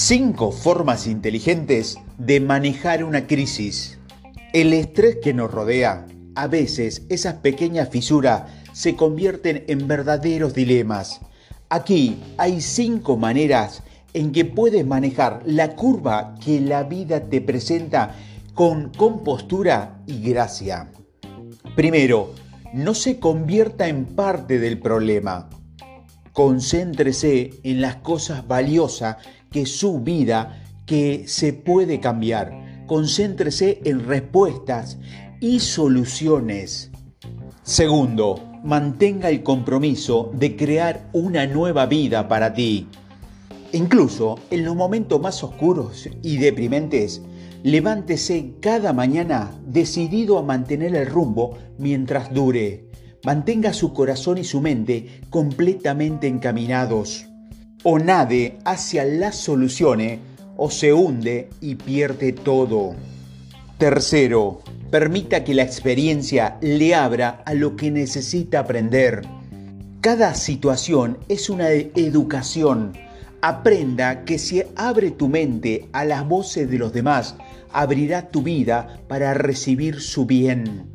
Cinco formas inteligentes de manejar una crisis. El estrés que nos rodea, a veces esas pequeñas fisuras se convierten en verdaderos dilemas. Aquí hay cinco maneras en que puedes manejar la curva que la vida te presenta con compostura y gracia. Primero, no se convierta en parte del problema. Concéntrese en las cosas valiosas que su vida que se puede cambiar. Concéntrese en respuestas y soluciones. Segundo, mantenga el compromiso de crear una nueva vida para ti. Incluso en los momentos más oscuros y deprimentes, levántese cada mañana decidido a mantener el rumbo mientras dure. Mantenga su corazón y su mente completamente encaminados o nade hacia las soluciones o se hunde y pierde todo. Tercero, permita que la experiencia le abra a lo que necesita aprender. Cada situación es una educación. Aprenda que si abre tu mente a las voces de los demás, abrirá tu vida para recibir su bien.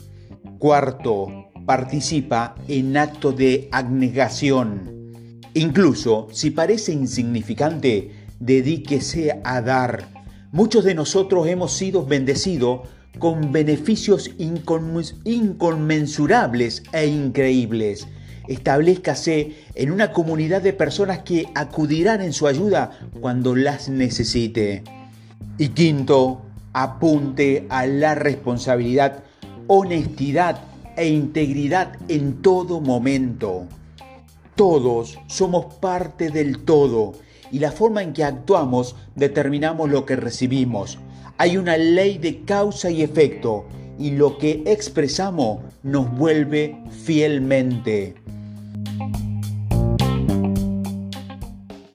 Cuarto, participa en actos de abnegación. Incluso si parece insignificante, dedíquese a dar. Muchos de nosotros hemos sido bendecidos con beneficios inconmensurables e increíbles. Establezcase en una comunidad de personas que acudirán en su ayuda cuando las necesite. Y quinto, apunte a la responsabilidad, honestidad e integridad en todo momento. Todos somos parte del todo y la forma en que actuamos determinamos lo que recibimos. Hay una ley de causa y efecto y lo que expresamos nos vuelve fielmente.